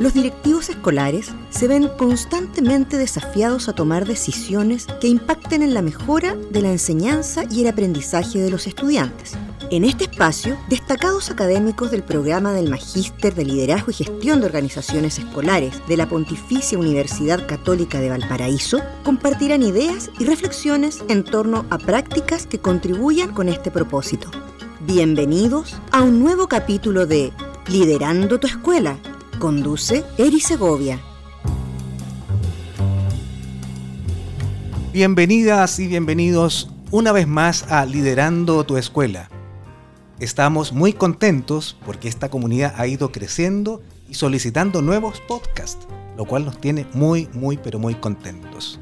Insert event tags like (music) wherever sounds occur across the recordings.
Los directivos escolares se ven constantemente desafiados a tomar decisiones que impacten en la mejora de la enseñanza y el aprendizaje de los estudiantes. En este espacio, destacados académicos del programa del Magíster de Liderazgo y Gestión de Organizaciones Escolares de la Pontificia Universidad Católica de Valparaíso compartirán ideas y reflexiones en torno a prácticas que contribuyan con este propósito. Bienvenidos a un nuevo capítulo de Liderando tu Escuela. Conduce Eri Segovia. Bienvenidas y bienvenidos una vez más a Liderando tu Escuela. Estamos muy contentos porque esta comunidad ha ido creciendo y solicitando nuevos podcasts, lo cual nos tiene muy, muy, pero muy contentos.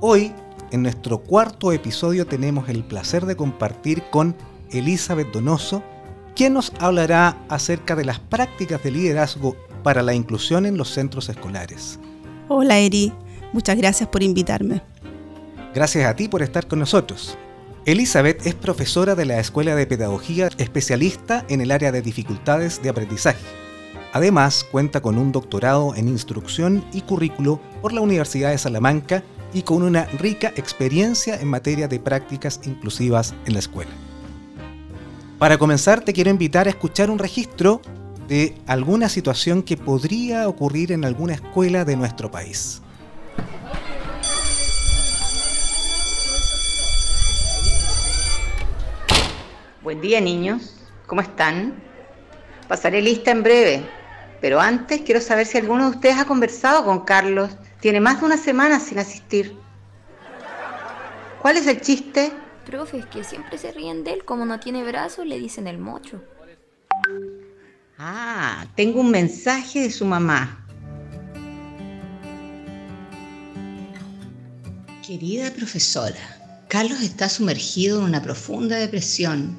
Hoy, en nuestro cuarto episodio, tenemos el placer de compartir con Elizabeth Donoso, quien nos hablará acerca de las prácticas de liderazgo para la inclusión en los centros escolares. Hola Eri, muchas gracias por invitarme. Gracias a ti por estar con nosotros. Elizabeth es profesora de la Escuela de Pedagogía especialista en el área de dificultades de aprendizaje. Además, cuenta con un doctorado en instrucción y currículo por la Universidad de Salamanca y con una rica experiencia en materia de prácticas inclusivas en la escuela. Para comenzar, te quiero invitar a escuchar un registro de alguna situación que podría ocurrir en alguna escuela de nuestro país. Buen día niños, ¿cómo están? Pasaré lista en breve, pero antes quiero saber si alguno de ustedes ha conversado con Carlos. Tiene más de una semana sin asistir. ¿Cuál es el chiste? Profe, es que siempre se ríen de él, como no tiene brazos, le dicen el mocho. Ah, tengo un mensaje de su mamá. Querida profesora, Carlos está sumergido en una profunda depresión.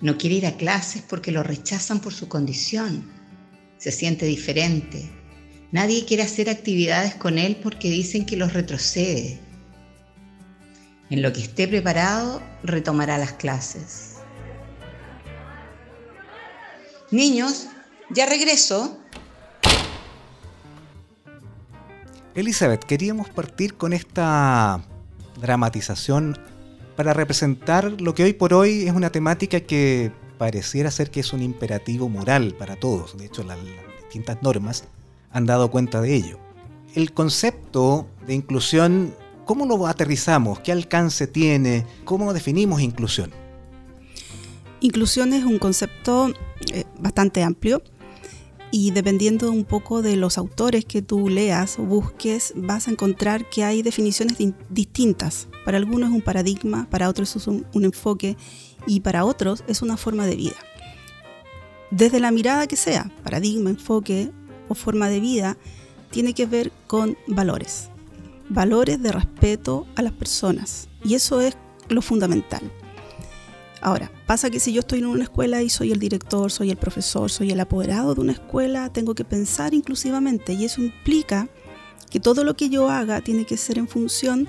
No quiere ir a clases porque lo rechazan por su condición. Se siente diferente. Nadie quiere hacer actividades con él porque dicen que los retrocede. En lo que esté preparado, retomará las clases. Niños, ya regreso. Elizabeth, queríamos partir con esta dramatización para representar lo que hoy por hoy es una temática que pareciera ser que es un imperativo moral para todos. De hecho, las, distintas normas han dado cuenta de ello. El concepto de inclusión ¿Cómo lo aterrizamos? ¿Qué alcance tiene? ¿Cómo definimos inclusión? Inclusión es un concepto eh, bastante amplio y dependiendo un poco de los autores que tú leas o busques, vas a encontrar que hay definiciones distintas. Para algunos es un paradigma, para otros es un, un enfoque y para otros es una forma de vida. Desde la mirada que sea, paradigma, enfoque o forma de vida, tiene que ver con valores valores de respeto a las personas. Y eso es lo fundamental. Ahora, pasa que si yo estoy en una escuela y soy el director, soy el profesor, soy el apoderado de una escuela, tengo que pensar inclusivamente y eso implica que todo lo que yo haga tiene que ser en función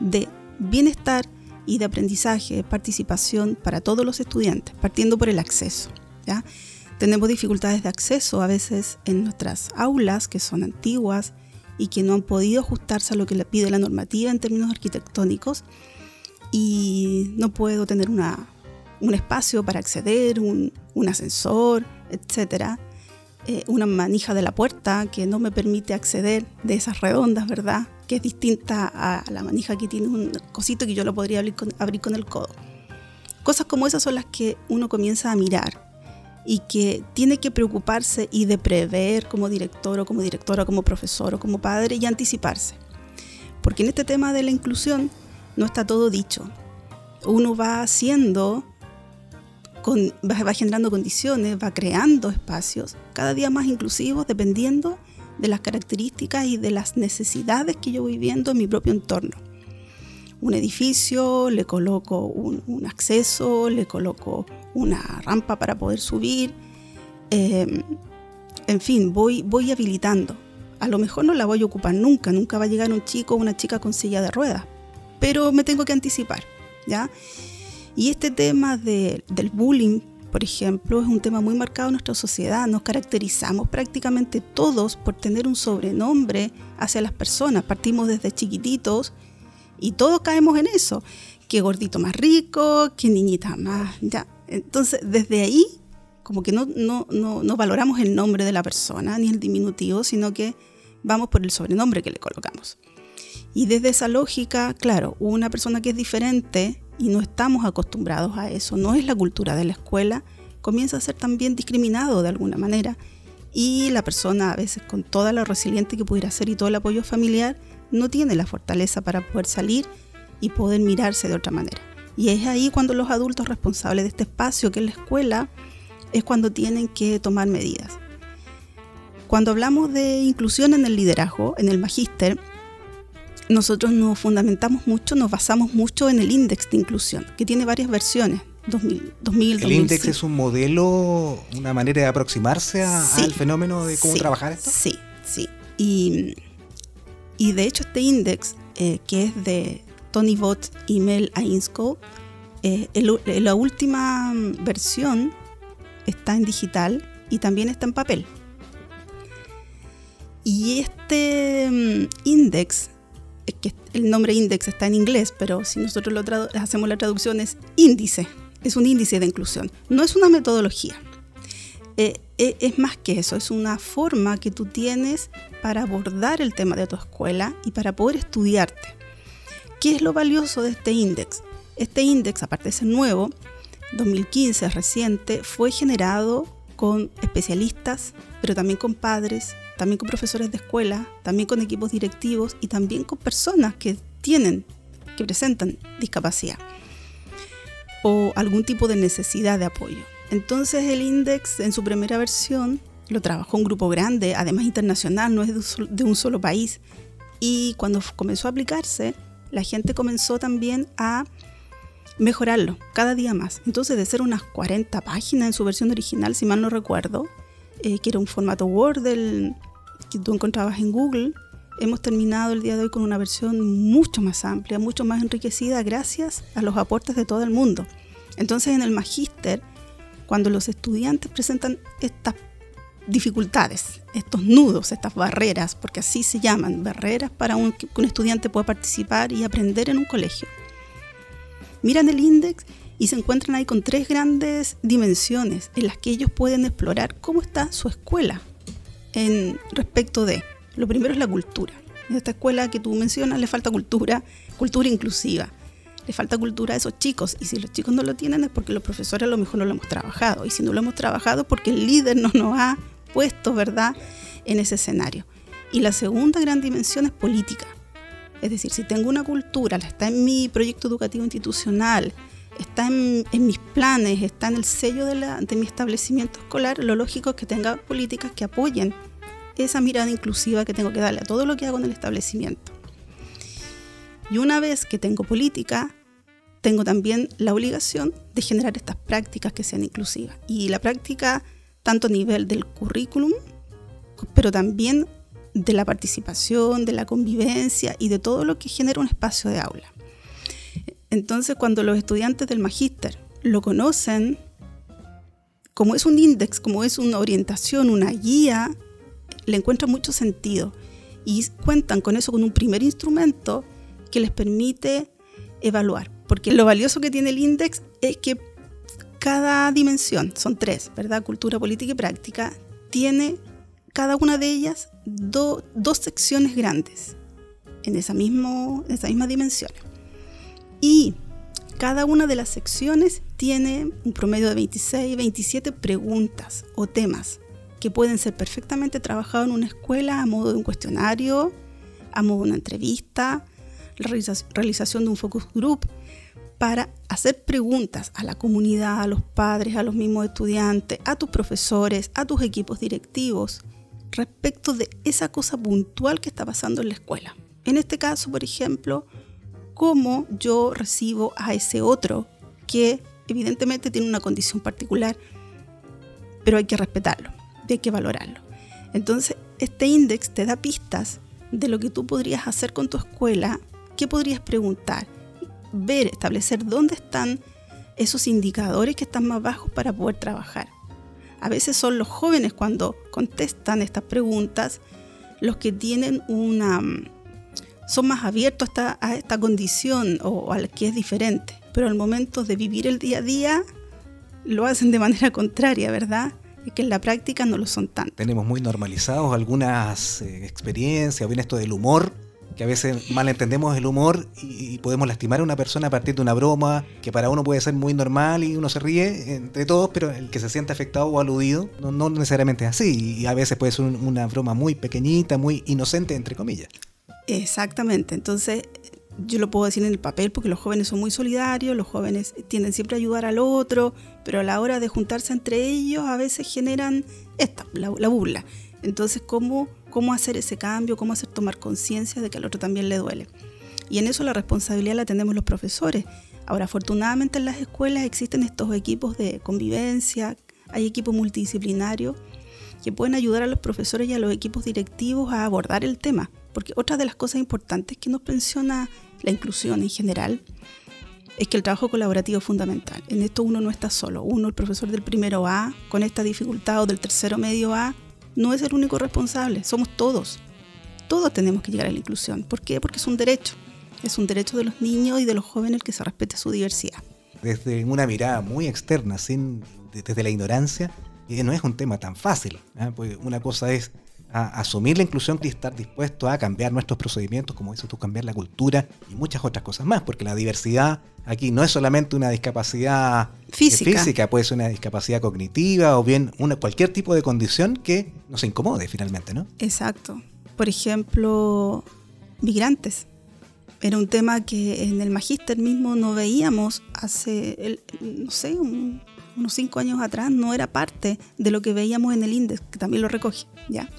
de bienestar y de aprendizaje, participación para todos los estudiantes, partiendo por el acceso. ¿ya? Tenemos dificultades de acceso a veces en nuestras aulas que son antiguas, y que no han podido ajustarse a lo que le pide la normativa en términos arquitectónicos y no puedo tener una, un espacio para acceder, un, un ascensor, etcétera, eh, una manija de la puerta que no me permite acceder de esas redondas, ¿verdad? Que es distinta a la manija que tiene un cosito que yo lo podría abrir con, abrir con el codo. Cosas como esas son las que uno comienza a mirar y que tiene que preocuparse y de prever como director o como directora, como profesor o como padre y anticiparse. Porque en este tema de la inclusión no está todo dicho. Uno va haciendo, con, va generando condiciones, va creando espacios cada día más inclusivos dependiendo de las características y de las necesidades que yo voy viendo en mi propio entorno. Un edificio, le coloco un, acceso, le coloco una rampa para poder subir. Em, en fin, voy, voy habilitando. A lo mejor no la voy a ocupar nunca, nunca va a llegar un chico o una chica con silla de ruedas, pero me tengo que anticipar, ¿ya? Y este tema del bullying por ejemplo, es un tema muy marcado en nuestra sociedad. Nos caracterizamos prácticamente todos por tener un sobrenombre hacia las personas. Partimos desde chiquititos y todos caemos en eso. Que gordito más rico, que niñita más. Ya. Entonces, desde ahí, como que no, no, no, no valoramos el nombre de la persona ni el diminutivo, sino que vamos por el sobrenombre que le colocamos. Y desde esa lógica, claro, una persona que es diferente y no estamos acostumbrados a eso, no es la cultura de la escuela, comienza a ser también discriminado de alguna manera y la persona a veces con toda la resiliente que pudiera ser y todo el apoyo familiar no tiene la fortaleza para poder salir y poder mirarse de otra manera. Y es ahí cuando los adultos responsables de este espacio, que es la escuela, es cuando tienen que tomar medidas. Cuando hablamos de inclusión en el liderazgo, en el magíster, nosotros nos fundamentamos mucho, nos basamos mucho en el índice de inclusión, que tiene varias versiones. 2000, 2000 ¿El índice es un modelo, una manera de aproximarse al fenómeno de cómo trabajar esto? Sí, sí. Y, y de hecho este índice, eh, que es de Tony Bott y Mel Ainscoe, eh, la última versión está en digital y también está en papel. Y este que el nombre index está en inglés, pero si nosotros lo hacemos la traducción es índice, es un índice de inclusión, no es una metodología. Eh, eh, es más que eso, es una forma que tú tienes para abordar el tema de tu escuela y para poder estudiarte. ¿Qué es lo valioso de este índice? Este índice, aparte de ser nuevo, 2015, reciente, fue generado con especialistas, pero también con padres, también con profesores de escuela, también con equipos directivos y también con personas que tienen, que presentan discapacidad o algún tipo de necesidad de apoyo. Entonces el INDEX en su primera versión lo trabajó un grupo grande, además internacional, no es de un solo país. Y cuando comenzó a aplicarse, la gente comenzó también a mejorarlo cada día más. Entonces de ser unas 40 páginas en su versión original, si mal no recuerdo, eh, que era un formato Word del, que tú encontrabas en Google, hemos terminado el día de hoy con una versión mucho más amplia, mucho más enriquecida gracias a los aportes de todo el mundo. Entonces en el magíster, cuando los estudiantes presentan estas dificultades, estos nudos, estas barreras, porque así se llaman, barreras para que un estudiante pueda participar y aprender en un colegio. Miran el índice y se encuentran ahí con tres grandes dimensiones en las que ellos pueden explorar cómo está su escuela en respecto de, lo primero es la cultura. En esta escuela que tú mencionas le falta cultura, cultura inclusiva. Le falta cultura a esos chicos y si los chicos no lo tienen es porque los profesores a lo mejor no lo hemos trabajado y si no lo hemos trabajado porque el líder no nos ha puesto, ¿verdad?, en ese escenario. Y la segunda gran dimensión es política. Es decir, si tengo una cultura, está en mi proyecto educativo institucional, está en, mis planes, está en el sello de, mi establecimiento escolar, lo lógico es que tenga políticas que apoyen esa mirada inclusiva que tengo que darle a todo lo que hago en el establecimiento. Y una vez que tengo política, tengo también la obligación de generar estas prácticas que sean inclusivas. Y la práctica tanto a nivel del currículum, pero también de la participación, de la convivencia y de todo lo que genera un espacio de aula. Entonces, cuando los estudiantes del magíster lo conocen, como es un índice, como es una orientación, una guía, le encuentran mucho sentido y cuentan con eso, con un primer instrumento que les permite evaluar. Porque lo valioso que tiene el índice es que cada dimensión, son tres, ¿verdad? Cultura, política y práctica, tiene cada una de ellas dos secciones grandes en esa, mismo, en esa misma dimensión. Y cada una de las secciones tiene un promedio de 26, 27 preguntas o temas que pueden ser perfectamente trabajados en una escuela a modo de un cuestionario, a modo de una entrevista, la realización de un focus group para hacer preguntas a la comunidad, a los padres, a los mismos estudiantes, a tus profesores, a tus equipos directivos, respecto de esa cosa puntual que está pasando en la escuela. En este caso, por ejemplo, cómo yo recibo a ese otro que evidentemente tiene una condición particular, pero hay que respetarlo, hay que valorarlo. Entonces, este índice te da pistas de lo que tú podrías hacer con tu escuela, qué podrías preguntar, ver, establecer dónde están esos indicadores que están más bajos para poder trabajar. A veces son los jóvenes cuando contestan estas preguntas los que tienen una son más abiertos a esta, condición o al que es diferente, pero al momento de vivir el día a día lo hacen de manera contraria, ¿verdad? Que en la práctica no lo son tanto. Tenemos muy normalizados algunas eh, experiencias, bien esto del humor, que a veces malentendemos el humor y, podemos lastimar a una persona a partir de una broma que para uno puede ser muy normal y uno se ríe entre todos, pero el que se siente afectado o aludido no, necesariamente es así y a veces puede ser una broma muy pequeñita, muy inocente, entre comillas. Exactamente, entonces yo lo puedo decir en el papel porque los jóvenes son muy solidarios, los jóvenes tienden siempre a ayudar al otro, pero a la hora de juntarse entre ellos a veces generan esta, la, burla. Entonces, ¿cómo, ¿cómo hacer ese cambio? ¿Cómo hacer tomar conciencia de que al otro también le duele? Y en eso la responsabilidad la tenemos los profesores. Ahora, afortunadamente en las escuelas existen estos equipos de convivencia, hay equipos multidisciplinarios que pueden ayudar a los profesores y a los equipos directivos a abordar el tema. Porque otra de las cosas importantes que nos menciona la inclusión en general es que el trabajo colaborativo es fundamental. En esto uno no está solo. Uno, el profesor del primero A, con esta dificultad, o del tercero medio A, no es el único responsable. Somos todos. Todos tenemos que llegar a la inclusión. ¿Por qué? Porque es un derecho. Es un derecho de los niños y de los jóvenes que se respete su diversidad. Desde una mirada muy externa, sin, desde la ignorancia, no es un tema tan fácil. ¿eh? Porque una cosa es asumir la inclusión y estar dispuesto a cambiar nuestros procedimientos, como dices tú, cambiar la cultura y muchas otras cosas más, porque la diversidad aquí no es solamente una discapacidad física, puede ser una discapacidad cognitiva o bien una, cualquier tipo de condición que nos incomode finalmente, ¿no? Exacto. Por ejemplo, migrantes. Era un tema que en el magíster mismo no veíamos hace, no sé, unos cinco años atrás, no era parte de lo que veíamos en el índice, que también lo recoge, ¿ya?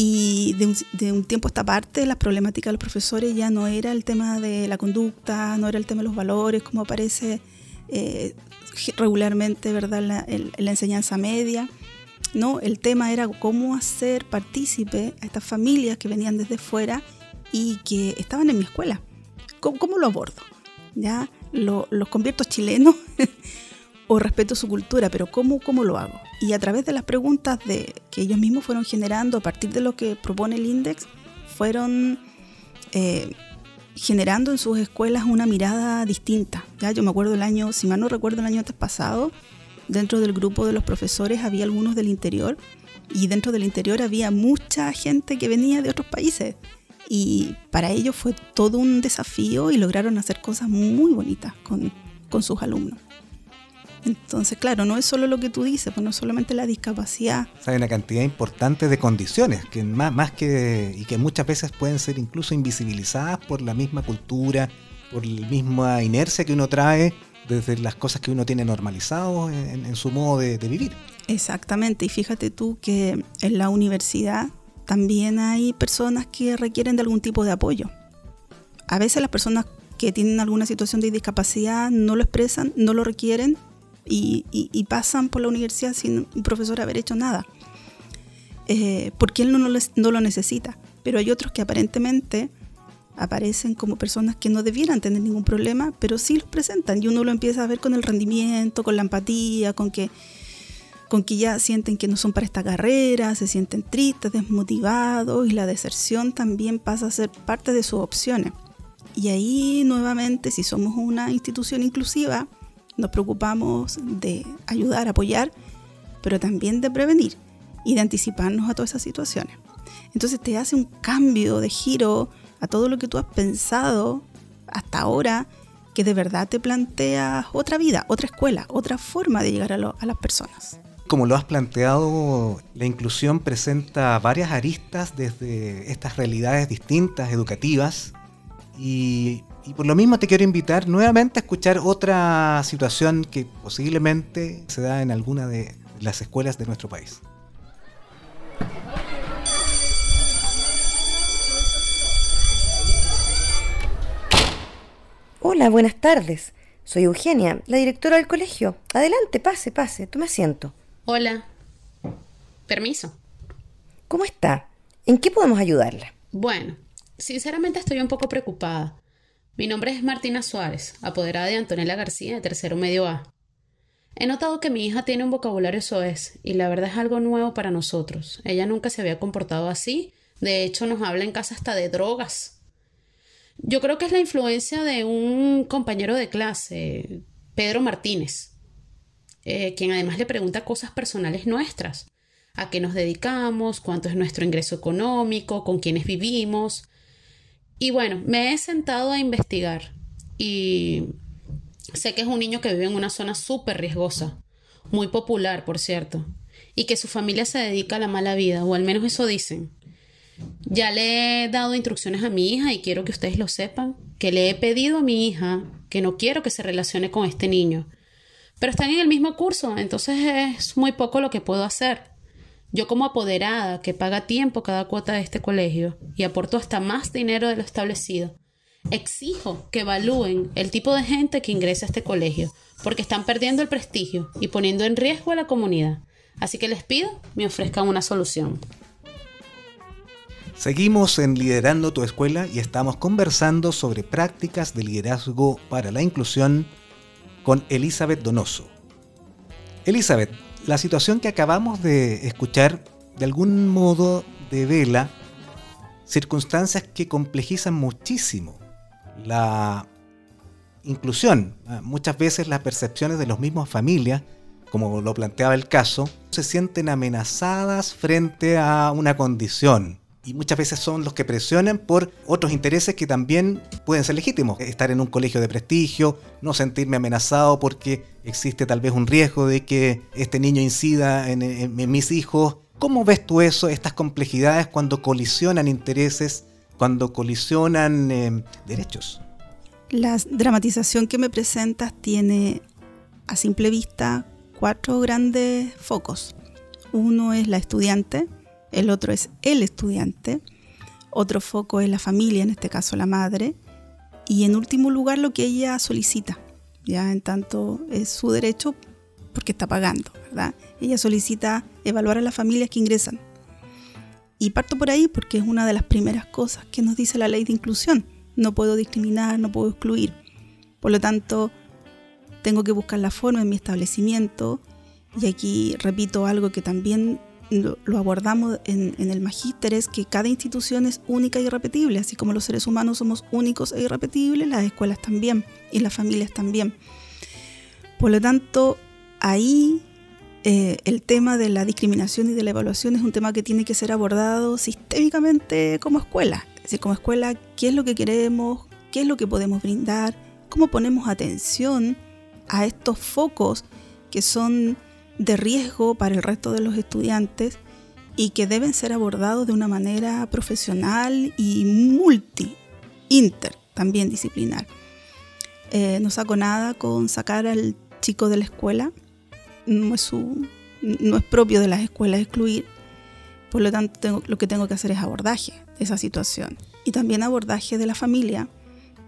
Y de un, tiempo a esta parte, las problemáticas de los profesores ya no era el tema de la conducta, no era el tema de los valores, como aparece eh, regularmente ¿verdad? En la, enseñanza media. No, el tema era cómo hacer partícipe a estas familias que venían desde fuera y que estaban en mi escuela. ¿Cómo, lo abordo? ¿Ya? los convierto chilenos (laughs) o respeto su cultura, pero ¿cómo, ¿cómo lo hago? Y a través de las preguntas que ellos mismos fueron generando a partir de lo que propone el index, fueron eh, generando en sus escuelas una mirada distinta. Ya yo me acuerdo el año, si mal no recuerdo el año antes pasado, dentro del grupo de los profesores había algunos del interior y dentro del interior había mucha gente que venía de otros países. Y para ellos fue todo un desafío y lograron hacer cosas muy bonitas con, con sus alumnos. Entonces, claro, no es solo lo que tú dices, pues no es solamente la discapacidad. hay una cantidad importante de condiciones que más, más que y que muchas veces pueden ser incluso invisibilizadas por la misma cultura, por la misma inercia que uno trae desde las cosas que uno tiene normalizado en, su modo de, de vivir. Exactamente, y fíjate tú que en la universidad también hay personas que requieren de algún tipo de apoyo. A veces las personas que tienen alguna situación de discapacidad no lo expresan, no lo requieren y, pasan por la universidad sin un profesor haber hecho nada. Eh, porque él no, no, lo necesita. Pero hay otros que aparentemente aparecen como personas que no debieran tener ningún problema, pero sí los presentan y uno lo empieza a ver con el rendimiento, con la empatía, con que, con que ya sienten que no son para esta carrera, se sienten tristes, desmotivados y la deserción también pasa a ser parte de sus opciones. Y ahí nuevamente, si somos una institución inclusiva, nos preocupamos de ayudar, apoyar, pero también de prevenir y de anticiparnos a todas esas situaciones. Entonces te hace un cambio de giro a todo lo que tú has pensado hasta ahora, que de verdad te plantea otra vida, otra escuela, otra forma de llegar a, a las personas. Como lo has planteado, la inclusión presenta varias aristas desde estas realidades distintas, educativas, y y por lo mismo te quiero invitar nuevamente a escuchar otra situación que posiblemente se da en alguna de las escuelas de nuestro país. Hola, buenas tardes. Soy Eugenia, la directora del colegio. Adelante, pase, pase, tome asiento. Hola. Permiso. ¿Cómo está? ¿En qué podemos ayudarla? Bueno, sinceramente estoy un poco preocupada Mi nombre es Martina Suárez, apoderada de Antonella García de Tercero Medio A. He notado que mi hija tiene un vocabulario soez y la verdad es algo nuevo para nosotros. Ella nunca se había comportado así. De hecho, nos habla en casa hasta de drogas. Yo creo que es la influencia de un compañero de clase, Pedro Martínez, eh, quien además le pregunta cosas personales nuestras. A qué nos dedicamos, cuánto es nuestro ingreso económico, con quiénes vivimos. Y bueno, me he sentado a investigar y sé que es un niño que vive en una zona súper riesgosa, muy popular, por cierto, y que su familia se dedica a la mala vida, o al menos eso dicen. Ya le he dado instrucciones a mi hija y quiero que ustedes lo sepan, que le he pedido a mi hija que no quiero que se relacione con este niño. Pero están en el mismo curso, entonces es muy poco lo que puedo hacer. Yo como apoderada que paga tiempo cada cuota de este colegio y aporto hasta más dinero de lo establecido, exijo que evalúen el tipo de gente que ingresa a este colegio, porque están perdiendo el prestigio y poniendo en riesgo a la comunidad. Así que les pido me ofrezcan una solución. Seguimos en Liderando tu Escuela y estamos conversando sobre prácticas de liderazgo para la inclusión con Elizabeth Donoso. Elizabeth, la situación que acabamos de escuchar de algún modo devela circunstancias que complejizan muchísimo la inclusión. Muchas veces las percepciones de los mismos familias, como lo planteaba el caso, se sienten amenazadas frente a una condición y muchas veces son los que presionan por otros intereses que también pueden ser legítimos. Estar en un colegio de prestigio, no sentirme amenazado porque existe tal vez un riesgo de que este niño incida en, mis hijos. ¿Cómo ves tú eso, estas complejidades cuando colisionan intereses, cuando colisionan eh, derechos? La dramatización que me presentas tiene a simple vista cuatro grandes focos. Uno es la estudiante, el otro es el estudiante, otro foco es la familia, en este caso la madre, y en último lugar lo que ella solicita, ya en tanto es su derecho porque está pagando, ¿verdad? Ella solicita evaluar a las familias que ingresan. Y parto por ahí porque es una de las primeras cosas que nos dice la ley de inclusión. No puedo discriminar, no puedo excluir. Por lo tanto, tengo que buscar la forma en mi establecimiento. Y aquí repito algo que también lo, abordamos en, el magíster es que cada institución es única e irrepetible, así como los seres humanos somos únicos e irrepetibles, las escuelas también y las familias también. Por lo tanto, ahí eh, el tema de la discriminación y de la evaluación es un tema que tiene que ser abordado sistémicamente como escuela. Es como escuela, ¿qué es lo que queremos? ¿Qué es lo que podemos brindar? ¿Cómo ponemos atención a estos focos que son de riesgo para el resto de los estudiantes y que deben ser abordados de una manera profesional y multi, inter, también disciplinar. Eh, no saco nada con sacar al chico de la escuela, no es, no es propio de las escuelas excluir, por lo tanto lo que tengo que hacer es abordaje de esa situación. Y también abordaje de la familia,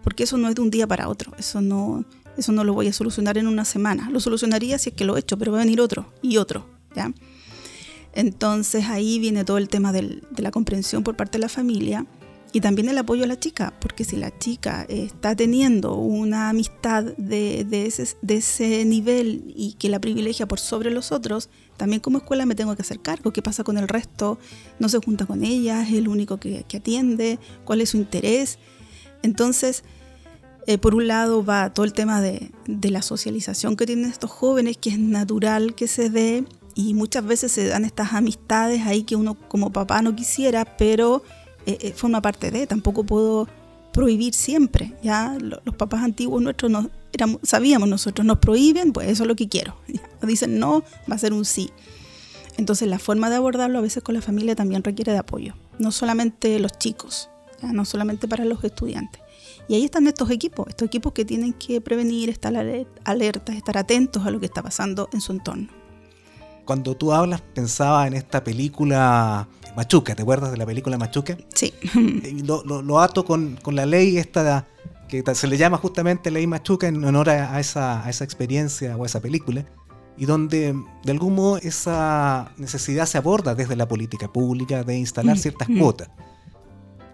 porque eso no es de un día para otro, eso no, eso no lo voy a solucionar en una semana. Lo solucionaría si es que lo he hecho, pero va a venir otro y otro, ¿ya? Entonces ahí viene todo el tema de la comprensión por parte de la familia y también el apoyo a la chica, porque si la chica está teniendo una amistad de, ese, de ese nivel y que la privilegia por sobre los otros, también como escuela me tengo que hacer cargo. ¿Qué pasa con el resto? ¿No se junta con ella? ¿Es el único que, que atiende? ¿Cuál es su interés? Entonces, eh, por un lado va todo el tema de, la socialización que tienen estos jóvenes, que es natural que se dé, y muchas veces se dan estas amistades ahí que uno como papá no quisiera, pero eh, eh, forma parte de, tampoco puedo prohibir siempre, ya los papás antiguos nuestros sabíamos nosotros, nos prohíben, pues eso es lo que quiero, (laughs) dicen no, va a ser un sí. Entonces la forma de abordarlo a veces con la familia también requiere de apoyo, no solamente los chicos, no solamente para los estudiantes. Y ahí están estos equipos, estos equipos que tienen que prevenir, estar alertas, estar atentos a lo que está pasando en su entorno. Cuando tú hablas, pensaba en esta película Machuca, ¿te acuerdas de la película Machuca? Sí. (laughs) Lo, lo, ato con, la ley esta que se le llama justamente ley Machuca en honor a esa, a esa experiencia o a esa película y donde de algún modo esa necesidad se aborda desde la política pública de instalar ciertas cuotas.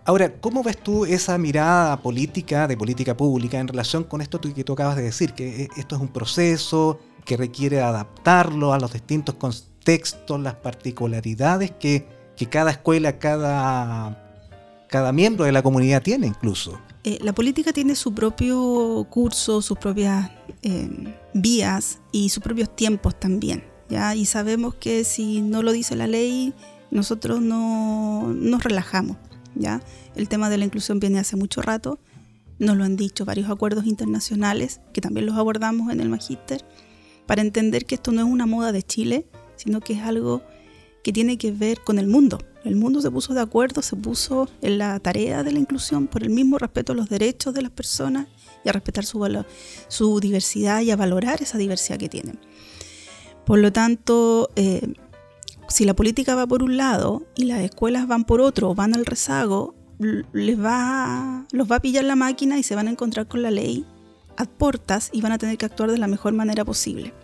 Ahora, ¿cómo ves tú esa mirada política, de política pública, en relación con esto que tú acabas de decir? Que eh, esto es un proceso que requiere adaptarlo a los distintos contextos, las particularidades que, cada escuela, cada, cada miembro de la comunidad tiene incluso. Eh, la política tiene su propio curso, sus propias eh, vías y sus propios tiempos también. Y sabemos que si no lo dice la ley, nosotros no nos relajamos. ¿Ya? El tema de la inclusión viene hace mucho rato, nos lo han dicho varios acuerdos internacionales, que también los abordamos en el Magíster, para entender que esto no es una moda de Chile, sino que es algo que tiene que ver con el mundo. El mundo se puso de acuerdo, se puso en la tarea de la inclusión por el mismo respeto a los derechos de las personas y a respetar su, su diversidad y a valorar esa diversidad que tienen. Por lo tanto, eh, si la política va por un lado y las escuelas van por otro van al rezago, les va, los va a pillar la máquina y se van a encontrar con la ley a portas y van a tener que actuar de la mejor manera posible.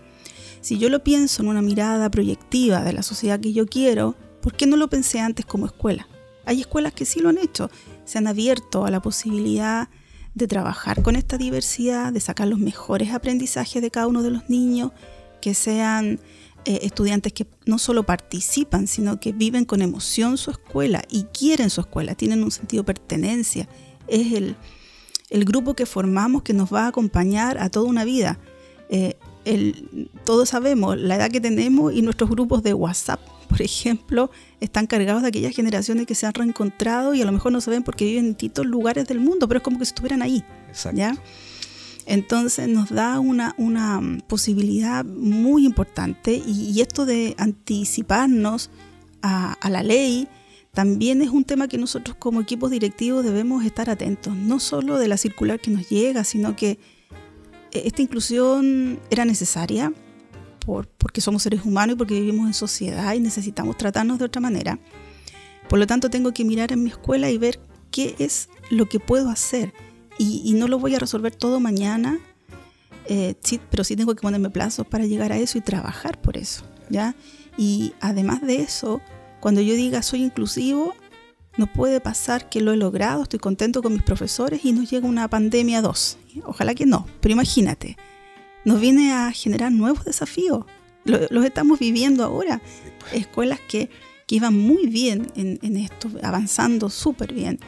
Si yo lo pienso en una mirada proyectiva de la sociedad que yo quiero, ¿por qué no lo pensé antes como escuela? Hay escuelas que sí lo han hecho, se han abierto a la posibilidad de trabajar con esta diversidad, de sacar los mejores aprendizajes de cada uno de los niños, que sean eh, estudiantes que no solo participan, sino que viven con emoción su escuela y quieren su escuela, tienen un sentido de pertenencia. Es el, grupo que formamos que nos va a acompañar a toda una vida. Eh, todos sabemos la edad que tenemos y nuestros grupos de WhatsApp, por ejemplo, están cargados de aquellas generaciones que se han reencontrado y a lo mejor no saben porque viven en distintos lugares del mundo, pero es como que si estuvieran ahí. ¿ya? Entonces nos da una, posibilidad muy importante y, esto de anticiparnos a, la ley también es un tema que nosotros como equipos directivos debemos estar atentos, no solo de la circular que nos llega, sino que eh, esta inclusión era necesaria porque somos seres humanos y porque vivimos en sociedad y necesitamos tratarnos de otra manera. Por lo tanto, tengo que mirar en mi escuela y ver qué es lo que puedo hacer y, no lo voy a resolver todo mañana, eh, sí, pero sí tengo que ponerme plazos para llegar a eso y trabajar por eso, ¿ya? Y además de eso, cuando yo diga soy inclusivo, no puede pasar que lo he logrado, estoy contento con mis profesores y nos llega una pandemia 2. Ojalá que no, pero imagínate, nos viene a generar nuevos desafíos. Los estamos viviendo ahora. Pues. Escuelas que, que iban muy bien en, en esto, avanzando súper bien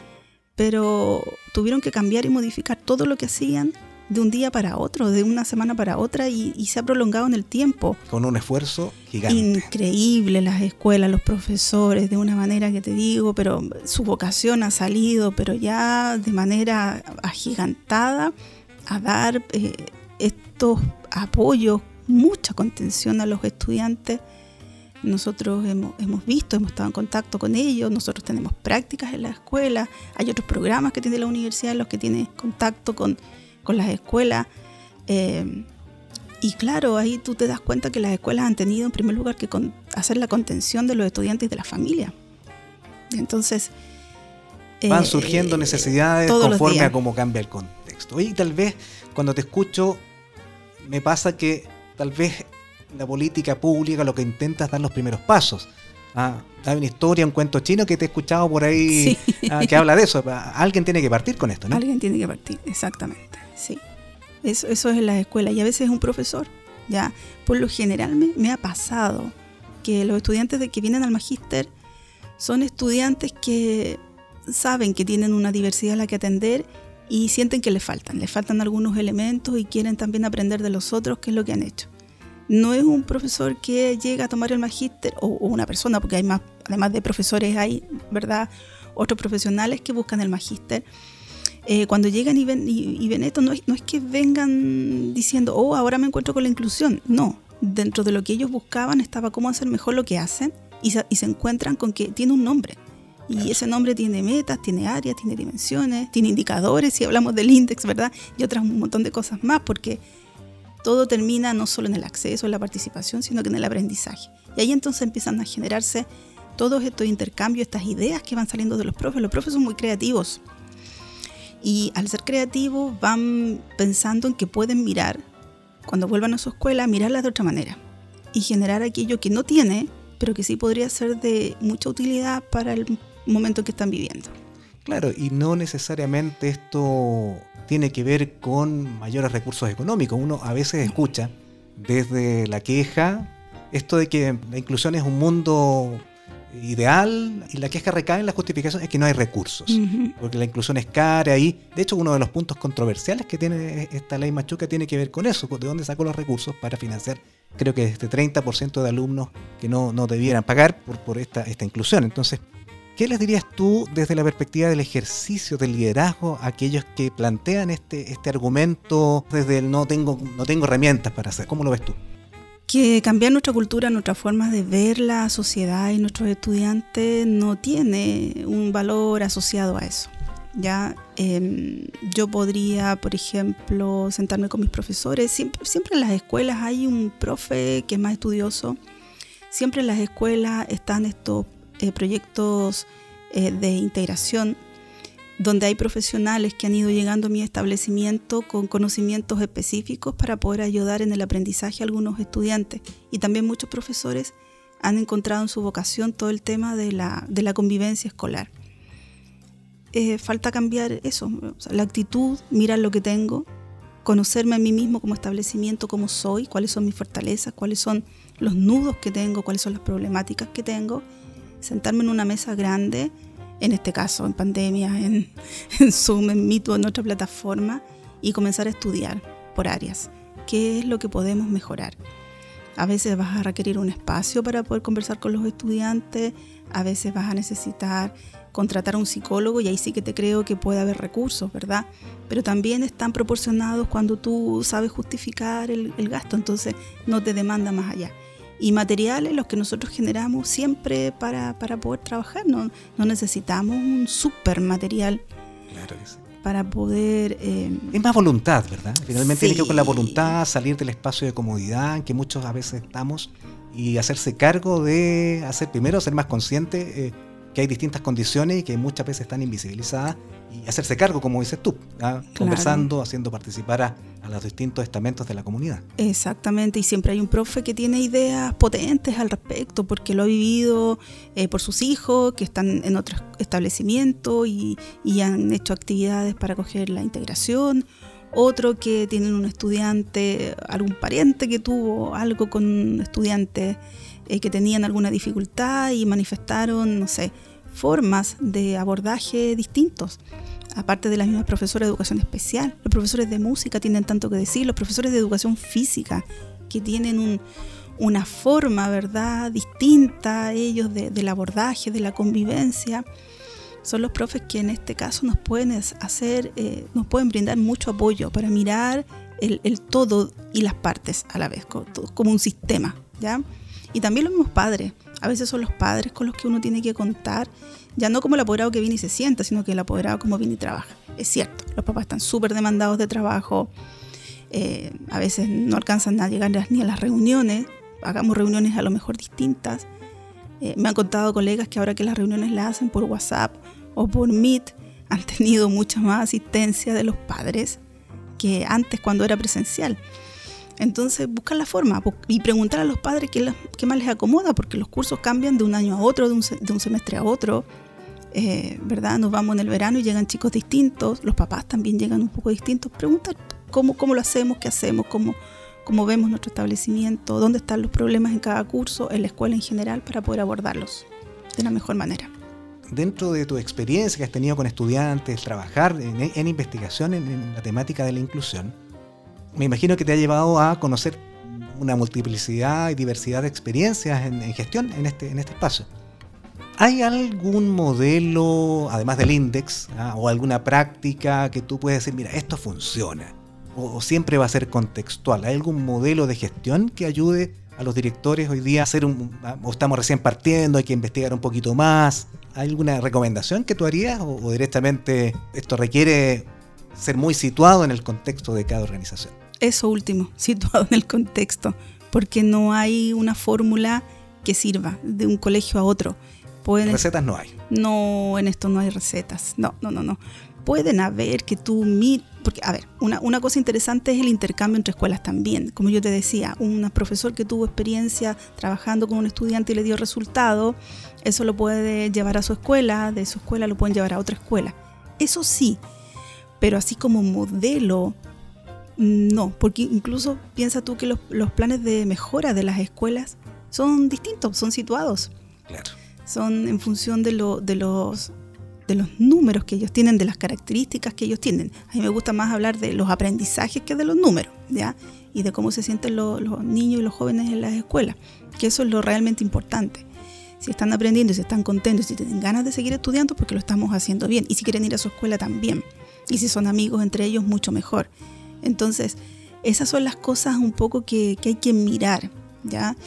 pero tuvieron que cambiar y modificar todo lo que hacían de un día para otro, de una semana para otra y, se ha prolongado en el tiempo. Con un esfuerzo gigante. Increíble las escuelas, los profesores, de una manera que te digo, pero su vocación ha salido, pero ya de manera agigantada a dar eh, estos apoyos, mucha contención a los estudiantes nosotros hemos, visto, hemos estado en contacto con ellos, nosotros tenemos prácticas en la escuela, hay otros programas que tiene la universidad en los que tiene contacto con, las escuelas. Eh, y claro, ahí tú te das cuenta que las escuelas han tenido en primer lugar que hacer la contención de los estudiantes y de la familia. Entonces... Van eh, surgiendo necesidades conforme a cómo cambia el contexto. Y tal vez cuando te escucho me pasa que tal vez la política pública lo que intenta es dar los primeros pasos. Ah, hay una historia, un cuento chino que te he escuchado por ahí ah, que habla de eso. Alguien tiene que partir con esto, ¿no? Alguien tiene que partir, exactamente. Sí. Eso, eso es en la escuela y a veces es un profesor. Ya, por lo general me, ha pasado que los estudiantes de que vienen al magíster son estudiantes que saben que tienen una diversidad a la que atender y sienten que les faltan, les faltan algunos elementos y quieren también aprender de los otros qué es lo que han hecho no es un profesor que llega a tomar el magíster o, una persona, porque hay más, además de profesores, hay, ¿verdad?, otros profesionales que buscan el magíster. Eh, cuando llegan y ven, y, ven esto, no es, no es que vengan diciendo, oh, ahora me encuentro con la inclusión. No, dentro de lo que ellos buscaban estaba cómo hacer mejor lo que hacen y se, y se encuentran con que tiene un nombre. Y ese nombre tiene metas, tiene áreas, tiene dimensiones, tiene indicadores, si hablamos del índice, ¿verdad? Y otras un montón de cosas más, porque todo termina no solo en el acceso, en la participación, sino que en el aprendizaje. Y ahí entonces empiezan a generarse todos estos intercambios, estas ideas que van saliendo de los profes. Los profes son muy creativos. Y al ser creativos van pensando en que pueden mirar, cuando vuelvan a su escuela, mirarla de otra manera. Y generar aquello que no tiene, pero que sí podría ser de mucha utilidad para el momento que están viviendo. Claro, y no necesariamente esto tiene que ver con mayores recursos económicos. Uno a veces escucha desde la queja esto de que la inclusión es un mundo ideal y la queja recae en la justificación es que no hay recursos, porque la inclusión es cara y de hecho uno de los puntos controversiales que tiene esta ley Machuca tiene que ver con eso, de dónde sacó los recursos para financiar creo que este 30% de alumnos que no, no debieran pagar por, por esta, esta inclusión. Entonces, ¿Qué les dirías tú desde la perspectiva del ejercicio del liderazgo a aquellos que plantean este, este argumento desde el no tengo, no tengo herramientas para hacer? ¿Cómo lo ves tú? Que cambiar nuestra cultura, nuestra forma de ver la sociedad y nuestros estudiantes no tiene un valor asociado a eso. Ya em, yo podría, por ejemplo, sentarme con mis profesores. Siempre, siempre en las escuelas hay un profe que es más estudioso. Siempre en las escuelas están estos eh, proyectos eh, de integración donde hay profesionales que han ido llegando a mi establecimiento con conocimientos específicos para poder ayudar en el aprendizaje a algunos estudiantes. Y también muchos profesores han encontrado en su vocación todo el tema de la, de la convivencia escolar. Eh, falta cambiar eso, la actitud, mirar lo que tengo, conocerme a mí mismo como establecimiento, cómo soy, cuáles son mis fortalezas, cuáles son los nudos que tengo, cuáles son las problemáticas que tengo sentarme en una mesa grande, en este caso en pandemia, (laughs) en, Zoom, en Meet o en otra plataforma, y comenzar a estudiar por áreas. ¿Qué es lo que podemos mejorar? A veces vas a requerir un espacio para poder conversar con los estudiantes, a veces vas a necesitar contratar a un psicólogo y ahí sí que te creo que puede haber recursos, ¿verdad? Pero también están proporcionados cuando tú sabes justificar el, el gasto, entonces no te demanda más allá y materiales los que nosotros generamos siempre para, poder trabajar. No, no, necesitamos un super material para poder... Eh, es más voluntad, ¿verdad? Finalmente tiene que ver con la voluntad, salir del espacio de comodidad en que muchos a veces estamos y hacerse cargo de hacer primero, ser más consciente. Eh, que hay distintas condiciones y que muchas veces están invisibilizadas y hacerse cargo, como dices tú, conversando, haciendo participar a, los distintos estamentos de la comunidad. Exactamente, y siempre hay un profe que tiene ideas potentes al respecto, porque lo ha vivido eh, por sus hijos, que están en otro establecimiento y, y han hecho actividades para coger la integración. Otro que tienen un estudiante, algún pariente que tuvo algo con estudiantes eh, que tenían alguna dificultad y manifestaron, no sé, formas de abordaje distintos. Aparte de las mismas profesoras de educación especial, los profesores de música tienen tanto que decir, los profesores de educación física que tienen una forma, ¿verdad?, distinta ellos del abordaje, de la convivencia son los profes que en este caso nos pueden hacer, eh, nos pueden brindar mucho apoyo para mirar el, todo y las partes a la vez, como, un sistema, ¿ya? Y también los mismos padres. A veces son los padres con los que uno tiene que contar, ya no como el apoderado que viene y se sienta, sino que el apoderado como viene y trabaja. Es cierto, los papás están súper demandados de trabajo, eh, a veces no alcanzan a llegar ni a las reuniones, hagamos reuniones a lo mejor distintas. Eh, me han contado colegas que ahora que las reuniones las hacen por WhatsApp o por Meet, han tenido mucha más asistencia de los padres que antes cuando era presencial. Entonces, buscar la forma y preguntar a los padres qué, más les acomoda, porque los cursos cambian de un año a otro, de un, semestre a otro. Eh, ¿Verdad? Nos vamos en el verano y llegan chicos distintos, los papás también llegan un poco distintos. Preguntar cómo, lo hacemos, qué hacemos, cómo, vemos nuestro establecimiento, dónde están los problemas en cada curso, en la escuela en general, para poder abordarlos de la mejor manera. Dentro de tu experiencia que has tenido con estudiantes, trabajar en, investigación en, la temática de la inclusión, me imagino que te ha llevado a conocer una multiplicidad y diversidad de experiencias en, gestión en este, en este espacio. ¿Hay algún modelo, además del index, ah, o alguna práctica que tú puedes decir, mira, esto funciona? O, siempre va a ser contextual? ¿Hay algún modelo de gestión que ayude a los directores hoy día a hacer un, o estamos recién partiendo, hay que investigar un poquito más? ¿Hay alguna recomendación que tú harías o directamente esto requiere ser muy situado en el contexto de cada organización? Eso último, (laughs) situado en el contexto, porque no hay una fórmula que sirva de un colegio a otro. recetas no hay. No, en esto no hay recetas. No, no, no, no. pueden haber que tú porque a ver, una, una, cosa interesante es el intercambio entre escuelas también. Como yo te decía, un profesor que tuvo experiencia trabajando con un estudiante y le dio resultado, eso lo puede llevar a su escuela, de su escuela lo pueden llevar a otra escuela. Eso sí, pero así como modelo, no, porque incluso piensa tú que los, los planes de mejora de las escuelas son distintos, son situados. Claro. Son en función de, lo, de los de los números que ellos tienen, de las características que ellos tienen. A mí me gusta más hablar de los aprendizajes que de los números, ¿ya? Y de cómo se sienten los, niños y los jóvenes en las escuelas, que eso es lo realmente importante. Si están aprendiendo y si están contentos, si tienen ganas de seguir estudiando, porque lo estamos haciendo bien. Y si quieren ir a su escuela también. Y si son amigos entre ellos, mucho mejor. Entonces, esas son las cosas un poco que, que hay que mirar.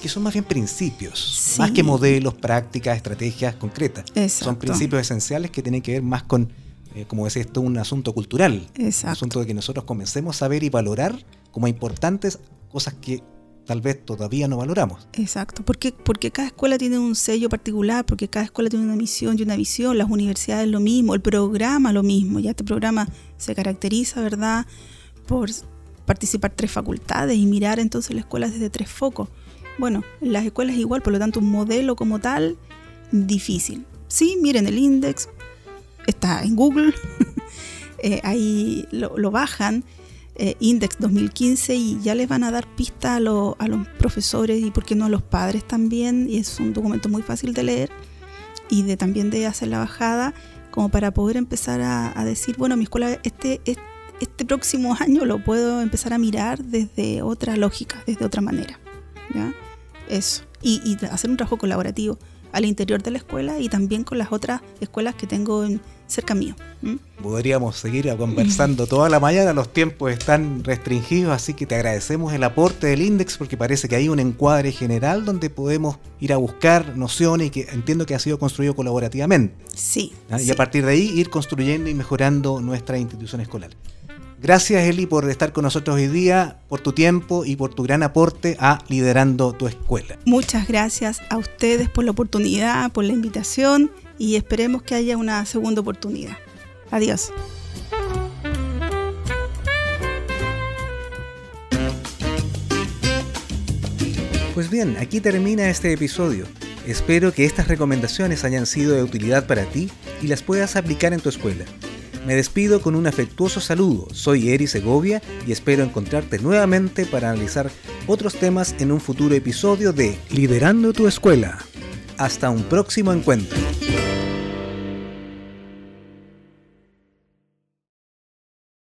Que son más bien principios, más que modelos, prácticas, estrategias concretas. Son principios esenciales que tienen que ver más con, eh, como decía esto, un asunto cultural. Un asunto de que nosotros comencemos a ver y valorar como importantes cosas que tal vez todavía no valoramos. Exacto, porque, porque cada escuela tiene un sello particular, porque cada escuela tiene una misión y una visión, las universidades lo mismo, el programa lo mismo, ya este programa se caracteriza, ¿verdad?, por participar tres facultades y mirar entonces la escuela desde tres focos. Bueno, las escuelas igual, por lo tanto un modelo como tal, difícil. Sí, miren el index, está en Google, (laughs) eh, ahí lo, bajan, eh, Index 2015, y ya les van a dar pista a, a, los profesores y por qué no a los padres también, y es un documento muy fácil de leer y de también de hacer la bajada, como para poder empezar a, decir, bueno, mi escuela este, este, este próximo año lo puedo empezar a mirar desde otra lógica, desde otra manera. ¿ya? Eso. Y, hacer un trabajo colaborativo al interior de la escuela y también con las otras escuelas que tengo en, cerca mío. Podríamos seguir conversando (laughs) toda la mañana, los tiempos están restringidos, así que te agradecemos el aporte del Index porque parece que hay un encuadre general donde podemos ir a buscar nociones y que entiendo que ha sido construido colaborativamente. Sí. ¿Ah? Y a partir de ahí ir construyendo y mejorando nuestra institución escolar. Gracias Eli por estar con nosotros hoy día, por tu tiempo y por tu gran aporte a liderando tu escuela. Muchas gracias a ustedes por la oportunidad, por la invitación y esperemos que haya una segunda oportunidad. Adiós. Pues bien, aquí termina este episodio. Espero que estas recomendaciones hayan sido de utilidad para ti y las puedas aplicar en tu escuela. Me despido con un afectuoso saludo. Soy Eri Segovia y espero encontrarte nuevamente para analizar otros temas en un futuro episodio de Liderando tu escuela. Hasta un próximo encuentro.